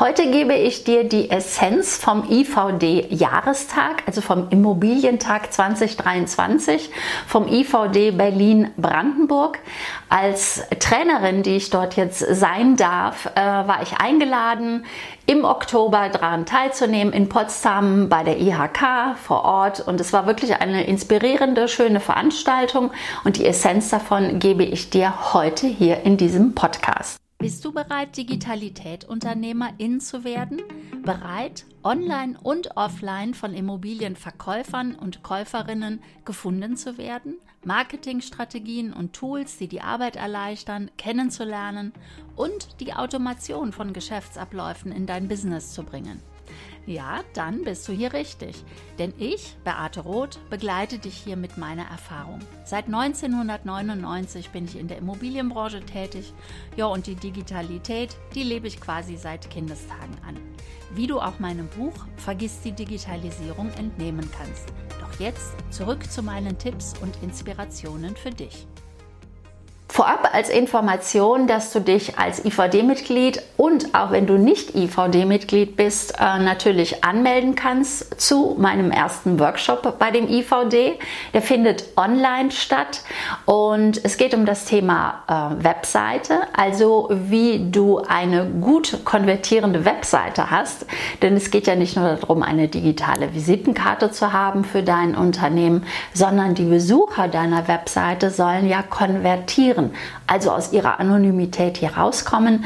Heute gebe ich dir die Essenz vom IVD-Jahrestag, also vom Immobilientag 2023, vom IVD Berlin-Brandenburg. Als Trainerin, die ich dort jetzt sein darf, äh, war ich eingeladen, im Oktober daran teilzunehmen in Potsdam bei der IHK vor Ort. Und es war wirklich eine inspirierende, schöne Veranstaltung. Und die Essenz davon gebe ich dir heute hier in diesem Podcast. Bist du bereit, Digitalität-Unternehmerin zu werden? Bereit, online und offline von Immobilienverkäufern und Käuferinnen gefunden zu werden? Marketingstrategien und Tools, die die Arbeit erleichtern, kennenzulernen und die Automation von Geschäftsabläufen in dein Business zu bringen? Ja, dann bist du hier richtig. Denn ich, Beate Roth, begleite dich hier mit meiner Erfahrung. Seit 1999 bin ich in der Immobilienbranche tätig. Ja, und die Digitalität, die lebe ich quasi seit Kindestagen an. Wie du auch meinem Buch Vergiss die Digitalisierung entnehmen kannst. Doch jetzt zurück zu meinen Tipps und Inspirationen für dich. Vorab als Information, dass du dich als IVD-Mitglied und auch wenn du nicht IVD-Mitglied bist, äh, natürlich anmelden kannst zu meinem ersten Workshop bei dem IVD. Der findet online statt und es geht um das Thema äh, Webseite, also wie du eine gut konvertierende Webseite hast. Denn es geht ja nicht nur darum, eine digitale Visitenkarte zu haben für dein Unternehmen, sondern die Besucher deiner Webseite sollen ja konvertieren also aus ihrer Anonymität hier rauskommen,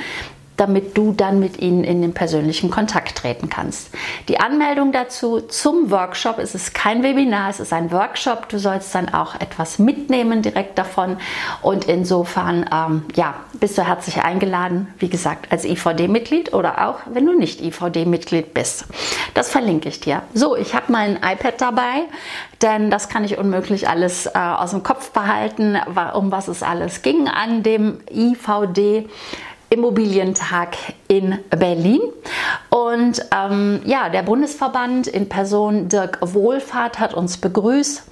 damit du dann mit ihnen in den persönlichen Kontakt treten kannst. Die Anmeldung dazu zum Workshop, es ist kein Webinar, es ist ein Workshop. Du sollst dann auch etwas mitnehmen direkt davon und insofern ähm, ja, bist du herzlich eingeladen, wie gesagt, als IVD-Mitglied oder auch, wenn du nicht IVD-Mitglied bist. Das verlinke ich dir. So, ich habe mein iPad dabei, denn das kann ich unmöglich alles äh, aus dem Kopf behalten, um was es alles ging an dem IVD. Immobilientag in Berlin. Und ähm, ja, der Bundesverband in Person Dirk Wohlfahrt hat uns begrüßt.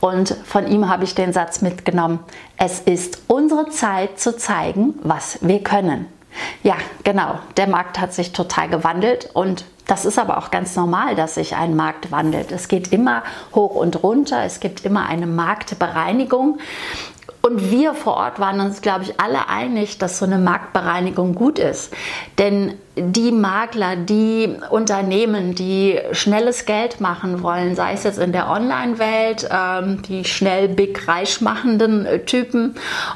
Und von ihm habe ich den Satz mitgenommen, es ist unsere Zeit zu zeigen, was wir können. Ja, genau, der Markt hat sich total gewandelt und das ist aber auch ganz normal, dass sich ein Markt wandelt. Es geht immer hoch und runter, es gibt immer eine Marktbereinigung. Und wir vor Ort waren uns, glaube ich, alle einig, dass so eine Marktbereinigung gut ist. Denn die Makler, die Unternehmen, die schnelles Geld machen wollen, sei es jetzt in der Online-Welt, ähm, die schnell big reich machenden äh, Typen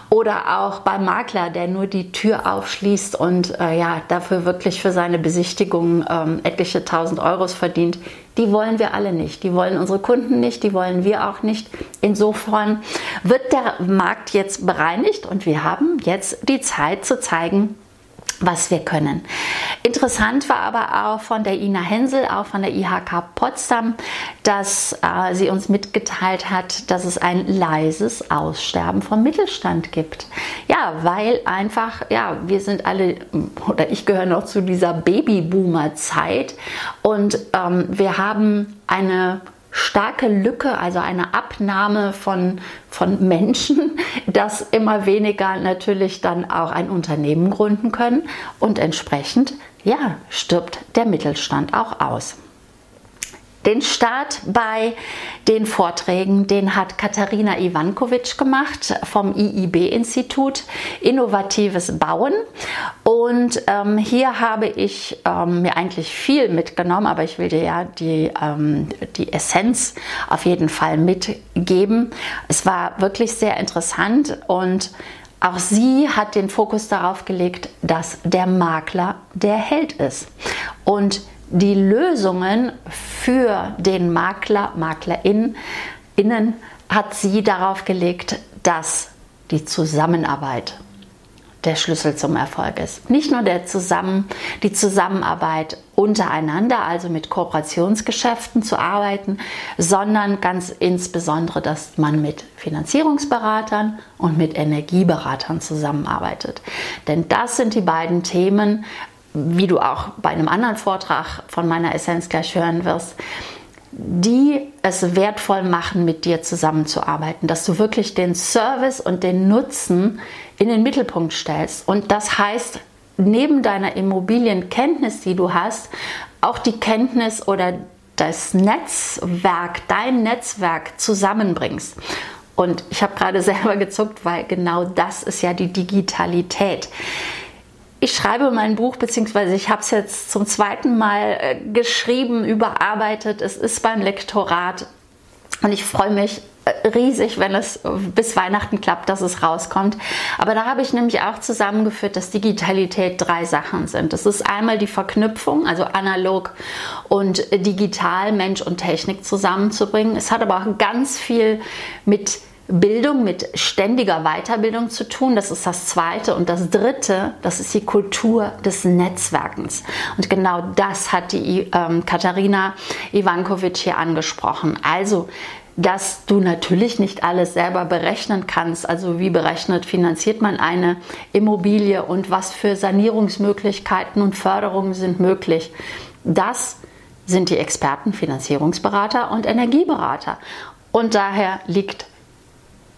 oder auch beim Makler, der nur die Tür aufschließt und äh, ja dafür wirklich für seine Besichtigung ähm, etliche tausend Euros verdient, die wollen wir alle nicht. Die wollen unsere Kunden nicht, die wollen wir auch nicht. Insofern wird der Markt jetzt bereinigt und wir haben jetzt die Zeit zu zeigen, was wir können. Interessant war aber auch von der Ina Hensel, auch von der IHK Potsdam, dass äh, sie uns mitgeteilt hat, dass es ein leises Aussterben vom Mittelstand gibt. Ja, weil einfach, ja, wir sind alle, oder ich gehöre noch zu dieser Babyboomer-Zeit und ähm, wir haben eine starke Lücke, also eine Abnahme von, von Menschen, dass immer weniger natürlich dann auch ein Unternehmen gründen können und entsprechend, ja, stirbt der Mittelstand auch aus. Den Start bei den Vorträgen, den hat Katharina Ivankovic gemacht vom IIB-Institut Innovatives Bauen. Und ähm, hier habe ich ähm, mir eigentlich viel mitgenommen, aber ich will dir ja die, ähm, die Essenz auf jeden Fall mitgeben. Es war wirklich sehr interessant und auch sie hat den Fokus darauf gelegt, dass der Makler der Held ist. Und die Lösungen für den Makler, Maklerin, innen hat sie darauf gelegt, dass die Zusammenarbeit der Schlüssel zum Erfolg ist. Nicht nur der Zusammen, die Zusammenarbeit untereinander, also mit Kooperationsgeschäften zu arbeiten, sondern ganz insbesondere, dass man mit Finanzierungsberatern und mit Energieberatern zusammenarbeitet. Denn das sind die beiden Themen, wie du auch bei einem anderen Vortrag von meiner Essenz gleich hören wirst, die es wertvoll machen, mit dir zusammenzuarbeiten, dass du wirklich den Service und den Nutzen in den Mittelpunkt stellst. Und das heißt neben deiner Immobilienkenntnis, die du hast, auch die Kenntnis oder das Netzwerk, dein Netzwerk zusammenbringst. Und ich habe gerade selber gezuckt, weil genau das ist ja die Digitalität. Ich schreibe mein Buch, beziehungsweise ich habe es jetzt zum zweiten Mal äh, geschrieben, überarbeitet. Es ist beim Lektorat und ich freue mich äh, riesig, wenn es bis Weihnachten klappt, dass es rauskommt. Aber da habe ich nämlich auch zusammengeführt, dass Digitalität drei Sachen sind. Das ist einmal die Verknüpfung, also analog und digital, Mensch und Technik zusammenzubringen. Es hat aber auch ganz viel mit Bildung, mit ständiger Weiterbildung zu tun. Das ist das Zweite. Und das Dritte, das ist die Kultur des Netzwerkens. Und genau das hat die ähm, Katharina Ivankovic hier angesprochen. Also dass du natürlich nicht alles selber berechnen kannst. Also wie berechnet, finanziert man eine Immobilie und was für Sanierungsmöglichkeiten und Förderungen sind möglich. Das sind die Experten, Finanzierungsberater und Energieberater. Und daher liegt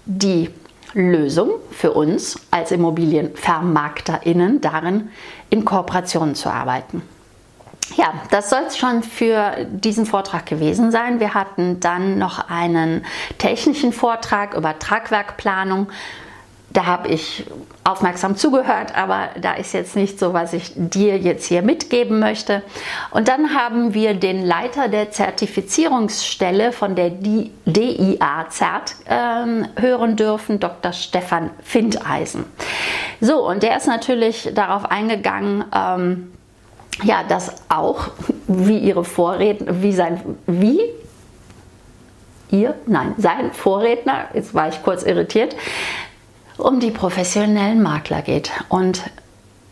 die Lösung für uns als ImmobilienvermarkterInnen darin, in Kooperationen zu arbeiten. Ja, das soll es schon für diesen Vortrag gewesen sein. Wir hatten dann noch einen technischen Vortrag über Tragwerkplanung. Da habe ich aufmerksam zugehört, aber da ist jetzt nicht so, was ich dir jetzt hier mitgeben möchte. Und dann haben wir den Leiter der Zertifizierungsstelle von der DIA ZERT äh, hören dürfen, Dr. Stefan Findeisen. So, und der ist natürlich darauf eingegangen, ähm, ja, dass auch, wie ihre Vorredner, wie sein, wie ihr, nein, sein Vorredner, jetzt war ich kurz irritiert, um die professionellen Makler geht. Und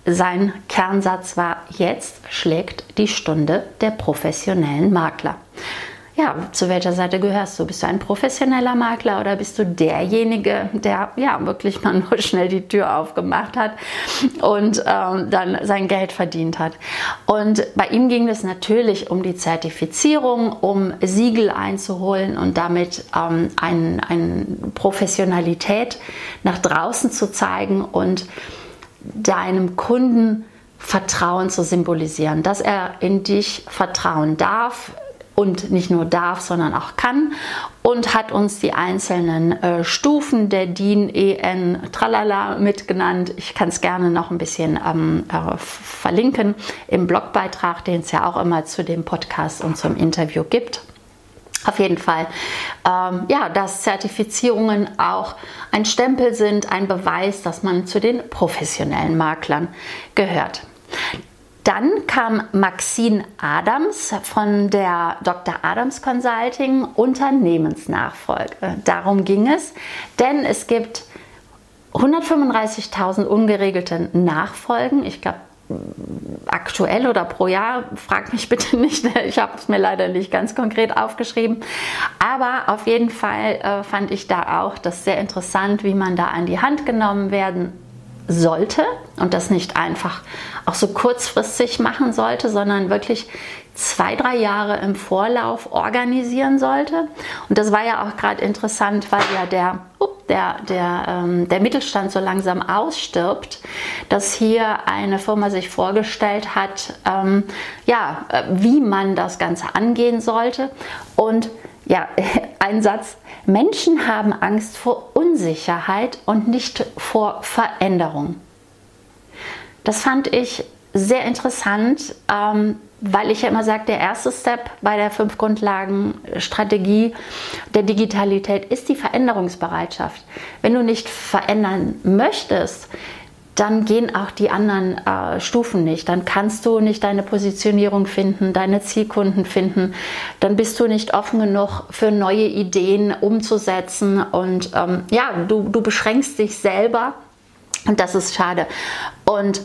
sein Kernsatz war, jetzt schlägt die Stunde der professionellen Makler ja, zu welcher Seite gehörst du? Bist du ein professioneller Makler oder bist du derjenige, der ja wirklich mal nur schnell die Tür aufgemacht hat und ähm, dann sein Geld verdient hat? Und bei ihm ging es natürlich um die Zertifizierung, um Siegel einzuholen und damit ähm, eine ein Professionalität nach draußen zu zeigen und deinem Kunden Vertrauen zu symbolisieren, dass er in dich vertrauen darf, und nicht nur darf, sondern auch kann und hat uns die einzelnen äh, Stufen der DIN EN Tralala mitgenannt. Ich kann es gerne noch ein bisschen ähm, äh, verlinken im Blogbeitrag, den es ja auch immer zu dem Podcast und zum Interview gibt. Auf jeden Fall, ähm, ja, dass Zertifizierungen auch ein Stempel sind, ein Beweis, dass man zu den professionellen Maklern gehört. Dann kam Maxine Adams von der Dr. Adams Consulting Unternehmensnachfolge. Darum ging es, denn es gibt 135.000 ungeregelte Nachfolgen. Ich glaube, aktuell oder pro Jahr, frag mich bitte nicht, ich habe es mir leider nicht ganz konkret aufgeschrieben. Aber auf jeden Fall äh, fand ich da auch das sehr interessant, wie man da an die Hand genommen werden sollte und das nicht einfach auch so kurzfristig machen sollte, sondern wirklich zwei, drei Jahre im Vorlauf organisieren sollte. Und das war ja auch gerade interessant, weil ja der, der, der, ähm, der Mittelstand so langsam ausstirbt, dass hier eine Firma sich vorgestellt hat, ähm, ja, äh, wie man das Ganze angehen sollte. Und ja, ein Satz. Menschen haben Angst vor Unsicherheit und nicht vor Veränderung. Das fand ich sehr interessant, ähm, weil ich ja immer sage, der erste Step bei der fünf Grundlagen Strategie der Digitalität ist die Veränderungsbereitschaft. Wenn du nicht verändern möchtest, dann gehen auch die anderen äh, Stufen nicht. Dann kannst du nicht deine Positionierung finden, deine Zielkunden finden. Dann bist du nicht offen genug für neue Ideen umzusetzen. Und ähm, ja, du, du beschränkst dich selber. Und das ist schade. Und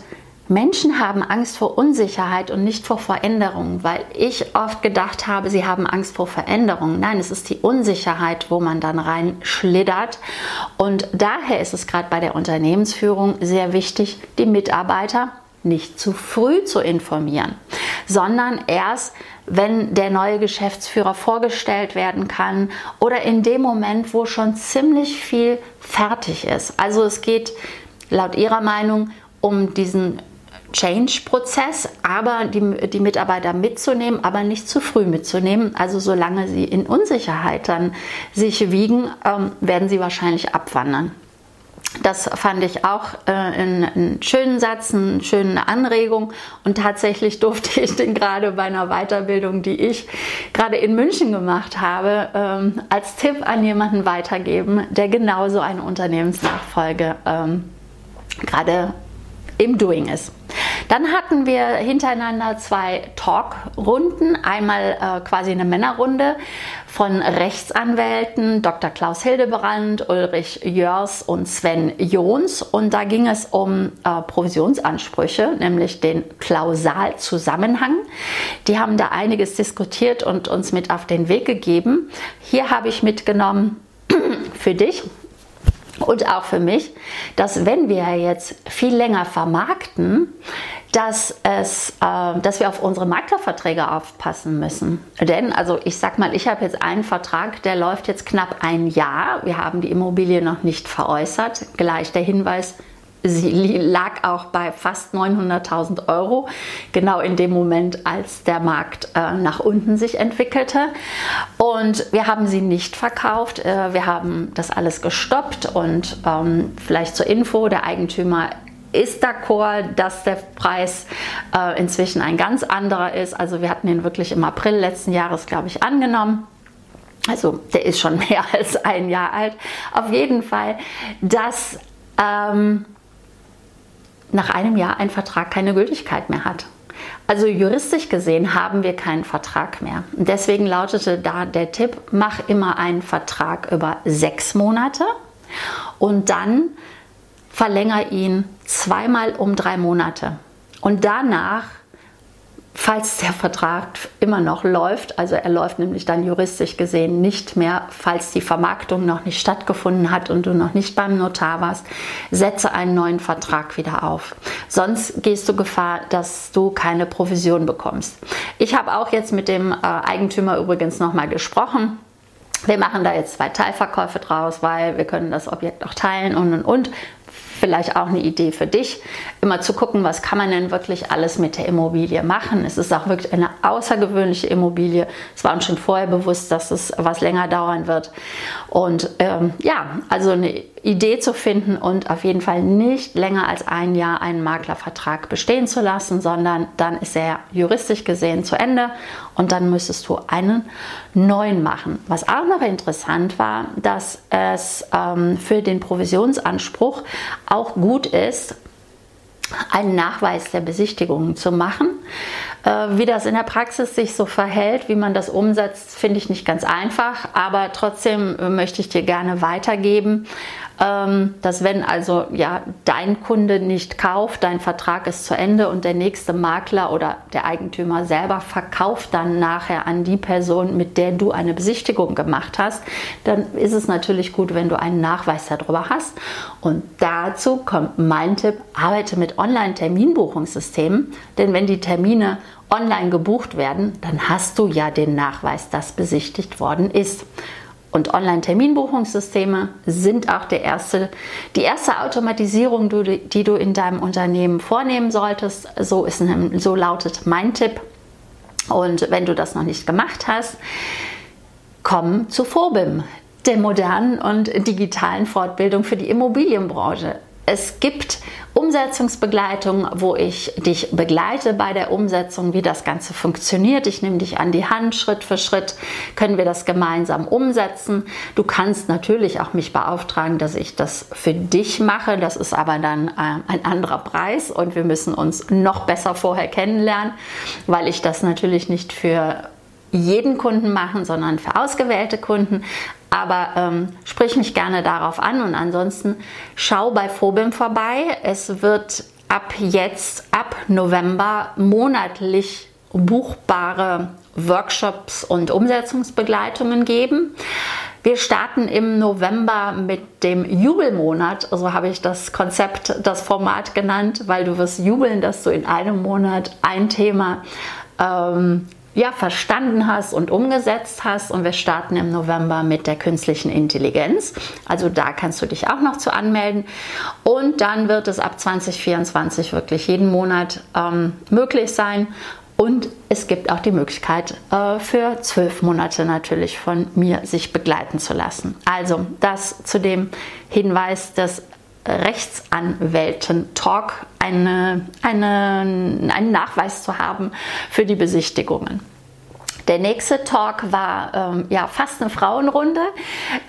Menschen haben Angst vor Unsicherheit und nicht vor Veränderung, weil ich oft gedacht habe, sie haben Angst vor Veränderung. Nein, es ist die Unsicherheit, wo man dann reinschlittert. Und daher ist es gerade bei der Unternehmensführung sehr wichtig, die Mitarbeiter nicht zu früh zu informieren, sondern erst, wenn der neue Geschäftsführer vorgestellt werden kann oder in dem Moment, wo schon ziemlich viel fertig ist. Also es geht laut ihrer Meinung um diesen Change-Prozess, aber die, die Mitarbeiter mitzunehmen, aber nicht zu früh mitzunehmen. Also solange sie in Unsicherheit dann sich wiegen, ähm, werden sie wahrscheinlich abwandern. Das fand ich auch äh, einen schönen Satz, eine schöne Anregung. Und tatsächlich durfte ich den gerade bei einer Weiterbildung, die ich gerade in München gemacht habe, ähm, als Tipp an jemanden weitergeben, der genauso eine Unternehmensnachfolge ähm, gerade im Doing ist. Dann hatten wir hintereinander zwei Talkrunden. Einmal äh, quasi eine Männerrunde von Rechtsanwälten Dr. Klaus Hildebrand, Ulrich Jörs und Sven Jons. Und da ging es um äh, Provisionsansprüche, nämlich den Klausalzusammenhang. Die haben da einiges diskutiert und uns mit auf den Weg gegeben. Hier habe ich mitgenommen für dich und auch für mich, dass wenn wir jetzt viel länger vermarkten, dass, es, äh, dass wir auf unsere Maklerverträge aufpassen müssen. Denn, also ich sag mal, ich habe jetzt einen Vertrag, der läuft jetzt knapp ein Jahr. Wir haben die Immobilie noch nicht veräußert. Gleich der Hinweis, Sie lag auch bei fast 900.000 Euro, genau in dem Moment, als der Markt äh, nach unten sich entwickelte. Und wir haben sie nicht verkauft. Äh, wir haben das alles gestoppt und ähm, vielleicht zur Info, der Eigentümer ist d'accord, dass der Preis äh, inzwischen ein ganz anderer ist. Also wir hatten ihn wirklich im April letzten Jahres, glaube ich, angenommen. Also der ist schon mehr als ein Jahr alt. Auf jeden Fall, dass ähm, nach einem Jahr ein Vertrag keine Gültigkeit mehr hat. Also juristisch gesehen haben wir keinen Vertrag mehr. Deswegen lautete da der Tipp, mach immer einen Vertrag über sechs Monate und dann verlängere ihn zweimal um drei Monate. Und danach falls der Vertrag immer noch läuft, also er läuft nämlich dann juristisch gesehen nicht mehr, falls die Vermarktung noch nicht stattgefunden hat und du noch nicht beim Notar warst, setze einen neuen Vertrag wieder auf. Sonst gehst du Gefahr, dass du keine Provision bekommst. Ich habe auch jetzt mit dem äh, Eigentümer übrigens nochmal gesprochen. Wir machen da jetzt zwei Teilverkäufe draus, weil wir können das Objekt auch teilen und und und vielleicht auch eine Idee für dich, immer zu gucken, was kann man denn wirklich alles mit der Immobilie machen. Es ist auch wirklich eine außergewöhnliche Immobilie. Es war uns schon vorher bewusst, dass es was länger dauern wird. Und ähm, ja, also eine Idee zu finden und auf jeden Fall nicht länger als ein Jahr einen Maklervertrag bestehen zu lassen, sondern dann ist er juristisch gesehen zu Ende und dann müsstest du einen neuen machen. Was auch noch interessant war, dass es ähm, für den Provisionsanspruch auch gut ist, einen Nachweis der Besichtigungen zu machen. Äh, wie das in der Praxis sich so verhält, wie man das umsetzt, finde ich nicht ganz einfach, aber trotzdem möchte ich dir gerne weitergeben, ähm, dass wenn also ja dein Kunde nicht kauft, dein Vertrag ist zu Ende und der nächste Makler oder der Eigentümer selber verkauft dann nachher an die Person, mit der du eine Besichtigung gemacht hast, dann ist es natürlich gut, wenn du einen Nachweis darüber hast. Und dazu kommt mein Tipp, arbeite mit Online-Terminbuchungssystemen, denn wenn die Termine online gebucht werden, dann hast du ja den Nachweis, dass besichtigt worden ist. Und Online-Terminbuchungssysteme sind auch der erste, die erste Automatisierung, die du in deinem Unternehmen vornehmen solltest. So, ist, so lautet mein Tipp. Und wenn du das noch nicht gemacht hast, komm zu FOBIM, der modernen und digitalen Fortbildung für die Immobilienbranche. Es gibt Umsetzungsbegleitung, wo ich dich begleite bei der Umsetzung, wie das Ganze funktioniert. Ich nehme dich an die Hand, Schritt für Schritt können wir das gemeinsam umsetzen. Du kannst natürlich auch mich beauftragen, dass ich das für dich mache. Das ist aber dann äh, ein anderer Preis und wir müssen uns noch besser vorher kennenlernen, weil ich das natürlich nicht für jeden Kunden machen, sondern für ausgewählte Kunden. Aber ähm, sprich mich gerne darauf an und ansonsten schau bei Phobim vorbei. Es wird ab jetzt, ab November, monatlich buchbare Workshops und Umsetzungsbegleitungen geben. Wir starten im November mit dem Jubelmonat, so habe ich das Konzept, das Format genannt, weil du wirst jubeln, dass du in einem Monat ein Thema ähm, ja, verstanden hast und umgesetzt hast. Und wir starten im November mit der künstlichen Intelligenz. Also da kannst du dich auch noch zu anmelden. Und dann wird es ab 2024 wirklich jeden Monat ähm, möglich sein. Und es gibt auch die Möglichkeit, äh, für zwölf Monate natürlich von mir sich begleiten zu lassen. Also das zu dem Hinweis des Rechtsanwälten-Talk eine, eine, einen Nachweis zu haben für die Besichtigungen. Der nächste Talk war ähm, ja fast eine Frauenrunde.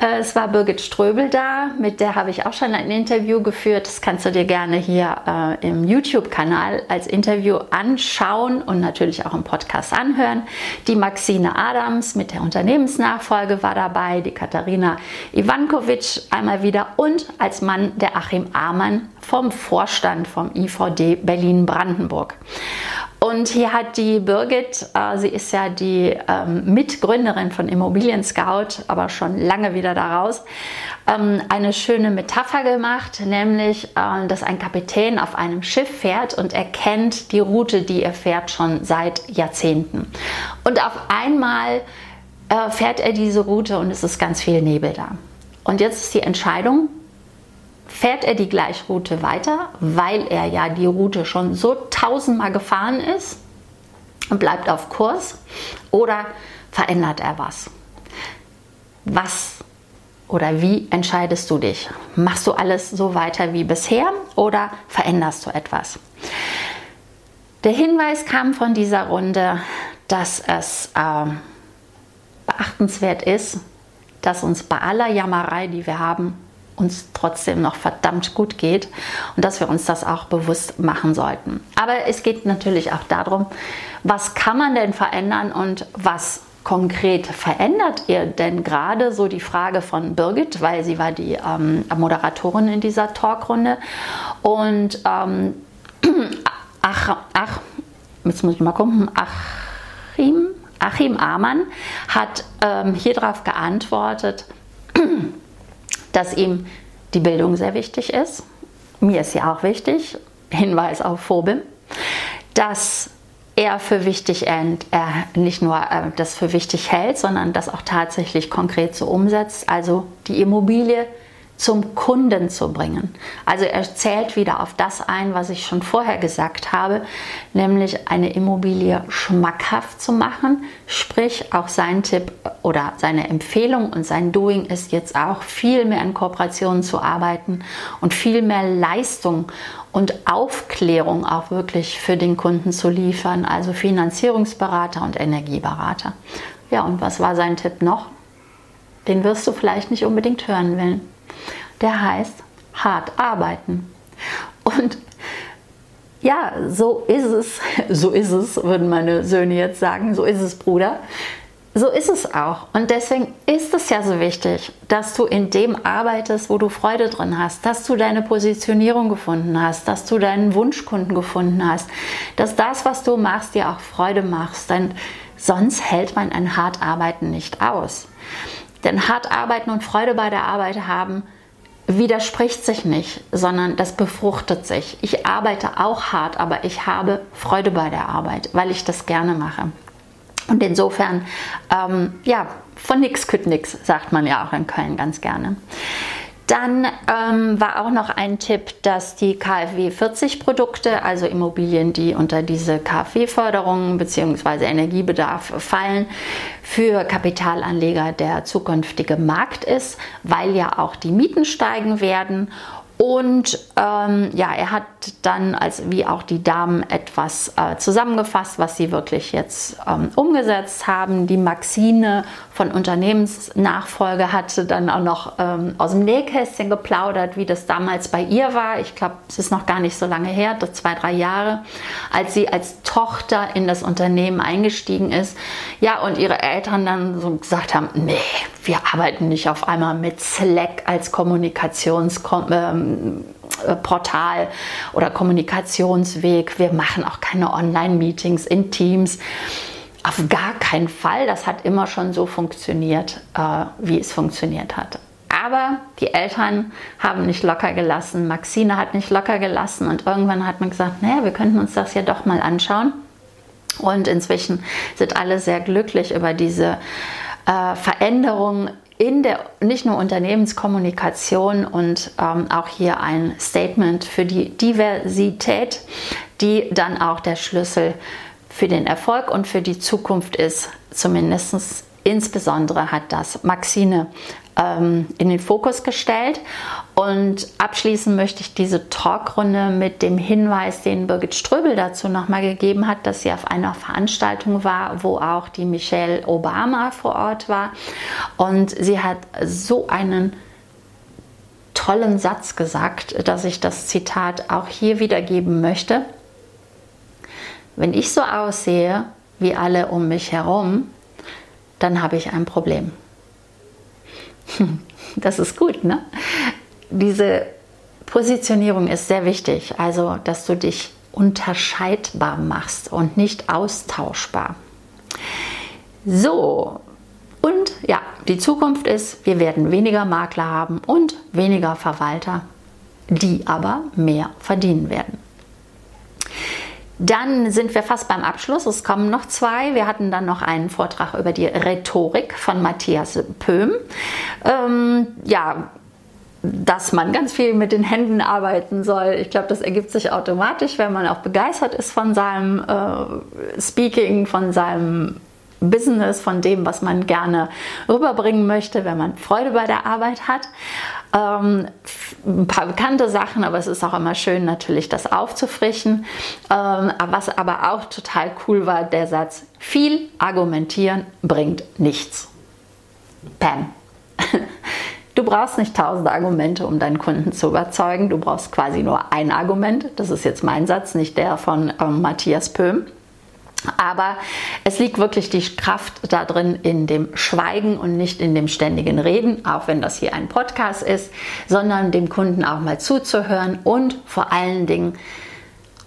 Äh, es war Birgit Ströbel da, mit der habe ich auch schon ein Interview geführt. Das kannst du dir gerne hier äh, im YouTube-Kanal als Interview anschauen und natürlich auch im Podcast anhören. Die Maxine Adams mit der Unternehmensnachfolge war dabei, die Katharina Ivankovic einmal wieder und als Mann der Achim Amann vom Vorstand vom IVD Berlin-Brandenburg. Und hier hat die Birgit, äh, sie ist ja die ähm, Mitgründerin von Immobilien Scout, aber schon lange wieder daraus, ähm, eine schöne Metapher gemacht, nämlich, äh, dass ein Kapitän auf einem Schiff fährt und er kennt die Route, die er fährt, schon seit Jahrzehnten. Und auf einmal äh, fährt er diese Route und es ist ganz viel Nebel da. Und jetzt ist die Entscheidung, fährt er die Gleichroute weiter, weil er ja die Route schon so tausendmal gefahren ist und bleibt auf Kurs oder verändert er was? Was oder wie entscheidest du dich? Machst du alles so weiter wie bisher oder veränderst du etwas? Der Hinweis kam von dieser Runde, dass es äh, beachtenswert ist, dass uns bei aller Jammerei, die wir haben, uns trotzdem noch verdammt gut geht und dass wir uns das auch bewusst machen sollten. Aber es geht natürlich auch darum, was kann man denn verändern und was konkret verändert ihr denn gerade? So die Frage von Birgit, weil sie war die ähm, Moderatorin in dieser Talkrunde. Und ähm, ach, ach, jetzt muss ich mal gucken, Achim, Achim Amann hat ähm, hier darauf geantwortet, dass ihm die Bildung sehr wichtig ist. Mir ist sie auch wichtig. Hinweis auf Phobim. Dass er für wichtig, er nicht nur äh, das für wichtig hält, sondern das auch tatsächlich konkret so umsetzt. Also die Immobilie zum Kunden zu bringen. Also er zählt wieder auf das ein, was ich schon vorher gesagt habe, nämlich eine Immobilie schmackhaft zu machen. Sprich, auch sein Tipp oder seine Empfehlung und sein Doing ist jetzt auch viel mehr in Kooperationen zu arbeiten und viel mehr Leistung und Aufklärung auch wirklich für den Kunden zu liefern, also Finanzierungsberater und Energieberater. Ja, und was war sein Tipp noch? Den wirst du vielleicht nicht unbedingt hören wollen der heißt hart arbeiten. Und ja, so ist es, so ist es, würden meine Söhne jetzt sagen, so ist es, Bruder. So ist es auch. Und deswegen ist es ja so wichtig, dass du in dem arbeitest, wo du Freude drin hast, dass du deine Positionierung gefunden hast, dass du deinen Wunschkunden gefunden hast, dass das, was du machst, dir auch Freude machst. Denn sonst hält man ein hart Arbeiten nicht aus. Denn hart arbeiten und Freude bei der Arbeit haben, widerspricht sich nicht, sondern das befruchtet sich. Ich arbeite auch hart, aber ich habe Freude bei der Arbeit, weil ich das gerne mache. Und insofern, ähm, ja, von nix kütt nix, sagt man ja auch in Köln ganz gerne. Dann ähm, war auch noch ein Tipp, dass die KfW 40 Produkte, also Immobilien, die unter diese KfW-Förderung bzw. Energiebedarf fallen, für Kapitalanleger der zukünftige Markt ist, weil ja auch die Mieten steigen werden und ähm, ja, er hat dann, als wie auch die Damen, etwas äh, zusammengefasst, was sie wirklich jetzt ähm, umgesetzt haben. Die Maxine von Unternehmensnachfolge hatte dann auch noch ähm, aus dem Nähkästchen geplaudert, wie das damals bei ihr war. Ich glaube, es ist noch gar nicht so lange her, zwei, drei Jahre, als sie als Tochter in das Unternehmen eingestiegen ist. Ja, und ihre Eltern dann so gesagt haben, nee, wir arbeiten nicht auf einmal mit Slack als Kommunikationsportal ähm, oder Kommunikationsweg. Wir machen auch keine Online-Meetings in Teams. Auf gar keinen Fall. Das hat immer schon so funktioniert, äh, wie es funktioniert hat. Aber die Eltern haben nicht locker gelassen. Maxine hat nicht locker gelassen. Und irgendwann hat man gesagt, naja, wir könnten uns das ja doch mal anschauen. Und inzwischen sind alle sehr glücklich über diese äh, Veränderung in der nicht nur Unternehmenskommunikation und ähm, auch hier ein Statement für die Diversität, die dann auch der Schlüssel für den Erfolg und für die Zukunft ist. Zumindest insbesondere hat das Maxine ähm, in den Fokus gestellt. Und abschließen möchte ich diese Talkrunde mit dem Hinweis, den Birgit Ströbel dazu nochmal gegeben hat, dass sie auf einer Veranstaltung war, wo auch die Michelle Obama vor Ort war. Und sie hat so einen tollen Satz gesagt, dass ich das Zitat auch hier wiedergeben möchte. Wenn ich so aussehe wie alle um mich herum, dann habe ich ein Problem. Das ist gut, ne? Diese Positionierung ist sehr wichtig, also dass du dich unterscheidbar machst und nicht austauschbar. So, und ja, die Zukunft ist, wir werden weniger Makler haben und weniger Verwalter, die aber mehr verdienen werden. Dann sind wir fast beim Abschluss. Es kommen noch zwei. Wir hatten dann noch einen Vortrag über die Rhetorik von Matthias Pöhm. Ähm, ja, dass man ganz viel mit den Händen arbeiten soll. Ich glaube, das ergibt sich automatisch, wenn man auch begeistert ist von seinem äh, Speaking, von seinem Business, von dem, was man gerne rüberbringen möchte, wenn man Freude bei der Arbeit hat. Ähm, ein paar bekannte Sachen, aber es ist auch immer schön, natürlich das aufzufrischen. Ähm, was aber auch total cool war, der Satz, viel argumentieren bringt nichts. Pam. Du brauchst nicht tausende Argumente, um deinen Kunden zu überzeugen. Du brauchst quasi nur ein Argument. Das ist jetzt mein Satz, nicht der von ähm, Matthias Pöhm. Aber es liegt wirklich die Kraft darin in dem Schweigen und nicht in dem ständigen Reden, auch wenn das hier ein Podcast ist, sondern dem Kunden auch mal zuzuhören und vor allen Dingen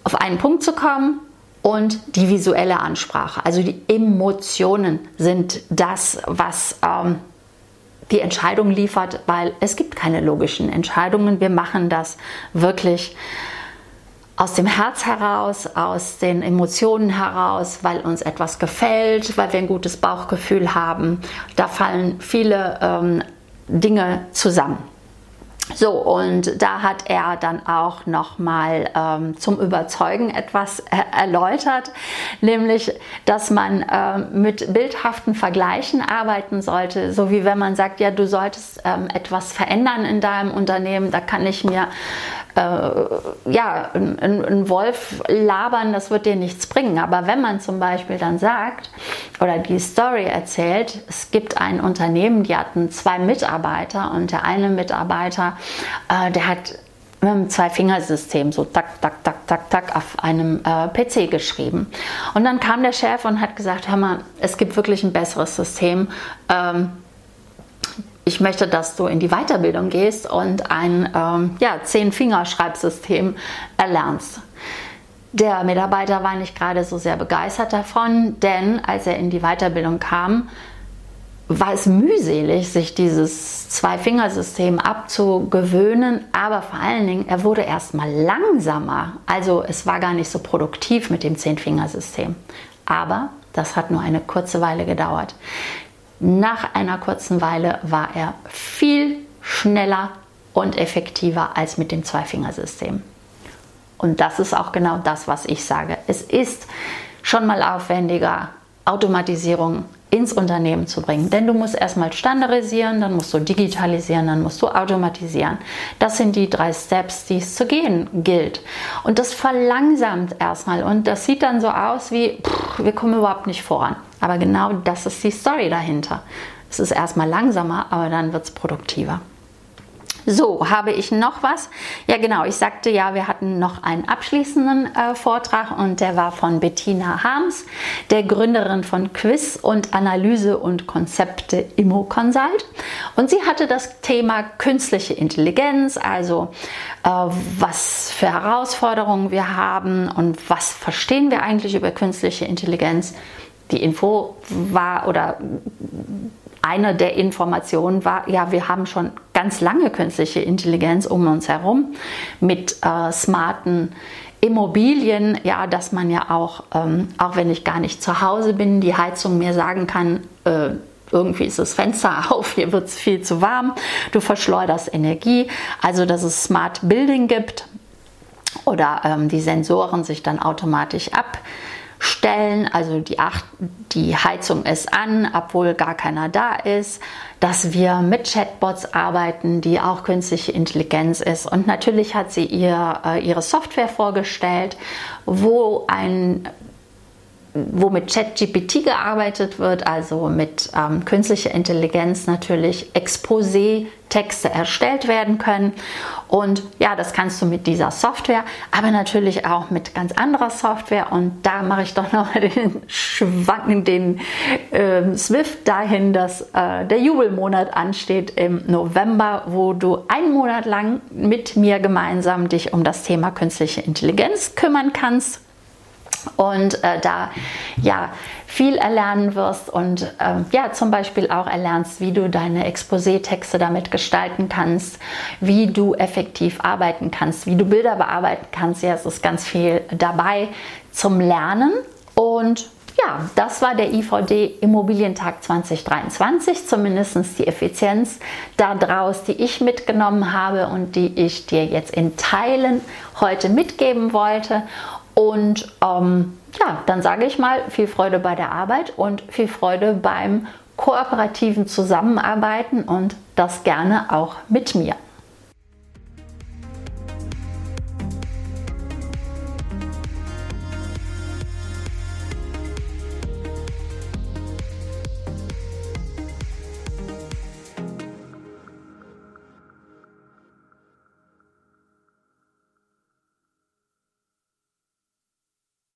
auf einen Punkt zu kommen und die visuelle Ansprache. Also die Emotionen sind das, was ähm, die Entscheidung liefert, weil es gibt keine logischen Entscheidungen. Wir machen das wirklich aus dem Herz heraus, aus den Emotionen heraus, weil uns etwas gefällt, weil wir ein gutes Bauchgefühl haben. Da fallen viele ähm, Dinge zusammen. So, und da hat er dann auch nochmal ähm, zum Überzeugen etwas äh, erläutert, nämlich, dass man äh, mit bildhaften Vergleichen arbeiten sollte, so wie wenn man sagt, ja, du solltest ähm, etwas verändern in deinem Unternehmen, da kann ich mir äh, ja, ein, Wolf labern, das wird dir nichts bringen. Aber wenn man zum Beispiel dann sagt oder die Story erzählt, es gibt ein Unternehmen, die hatten zwei Mitarbeiter und der eine Mitarbeiter, äh, der hat mit einem Zwei-Fingersystem so tak, tak, tak, tak, tak auf einem äh, PC geschrieben. Und dann kam der Chef und hat gesagt, hör mal, es gibt wirklich ein besseres System. Ähm, ich möchte, dass du in die Weiterbildung gehst und ein ähm, ja, Zehn-Fingerschreibsystem erlernst. Der Mitarbeiter war nicht gerade so sehr begeistert davon, denn als er in die Weiterbildung kam, war es mühselig, sich dieses Zwei-Fingersystem abzugewöhnen, aber vor allen Dingen, er wurde erstmal langsamer. Also es war gar nicht so produktiv mit dem Zehn-Fingersystem. Aber das hat nur eine kurze Weile gedauert. Nach einer kurzen Weile war er viel schneller und effektiver als mit dem Zweifingersystem. Und das ist auch genau das, was ich sage. Es ist schon mal aufwendiger, Automatisierung ins Unternehmen zu bringen. Denn du musst erstmal standardisieren, dann musst du digitalisieren, dann musst du automatisieren. Das sind die drei Steps, die es zu gehen gilt. Und das verlangsamt erstmal und das sieht dann so aus wie, pff, wir kommen überhaupt nicht voran. Aber genau das ist die Story dahinter. Es ist erstmal langsamer, aber dann wird es produktiver. So, habe ich noch was? Ja, genau. Ich sagte ja, wir hatten noch einen abschließenden äh, Vortrag und der war von Bettina Harms, der Gründerin von Quiz und Analyse und Konzepte Immo Consult. Und sie hatte das Thema künstliche Intelligenz, also äh, was für Herausforderungen wir haben und was verstehen wir eigentlich über künstliche Intelligenz. Die Info war oder eine der Informationen war, ja, wir haben schon ganz lange künstliche Intelligenz um uns herum mit äh, smarten Immobilien, ja, dass man ja auch, ähm, auch wenn ich gar nicht zu Hause bin, die Heizung mir sagen kann, äh, irgendwie ist das Fenster auf, hier wird es viel zu warm, du verschleuderst Energie, also dass es Smart Building gibt oder ähm, die Sensoren sich dann automatisch abstellen, also die, Ach die Heizung ist an, obwohl gar keiner da ist, dass wir mit Chatbots arbeiten, die auch künstliche Intelligenz ist. Und natürlich hat sie ihr, äh, ihre Software vorgestellt, wo ein wo mit ChatGPT gearbeitet wird, also mit ähm, künstlicher Intelligenz natürlich Exposé-Texte erstellt werden können. Und ja, das kannst du mit dieser Software, aber natürlich auch mit ganz anderer Software. Und da mache ich doch noch den Schwanken, den äh, Swift dahin, dass äh, der Jubelmonat ansteht im November, wo du einen Monat lang mit mir gemeinsam dich um das Thema künstliche Intelligenz kümmern kannst und äh, da ja viel erlernen wirst und äh, ja zum Beispiel auch erlernst, wie du deine Exposé-Texte damit gestalten kannst, wie du effektiv arbeiten kannst, wie du Bilder bearbeiten kannst. Ja, es ist ganz viel dabei zum Lernen und ja, das war der IVD Immobilientag 2023, zumindest die Effizienz daraus, die ich mitgenommen habe und die ich dir jetzt in Teilen heute mitgeben wollte. Und ähm, ja, dann sage ich mal viel Freude bei der Arbeit und viel Freude beim kooperativen Zusammenarbeiten und das gerne auch mit mir.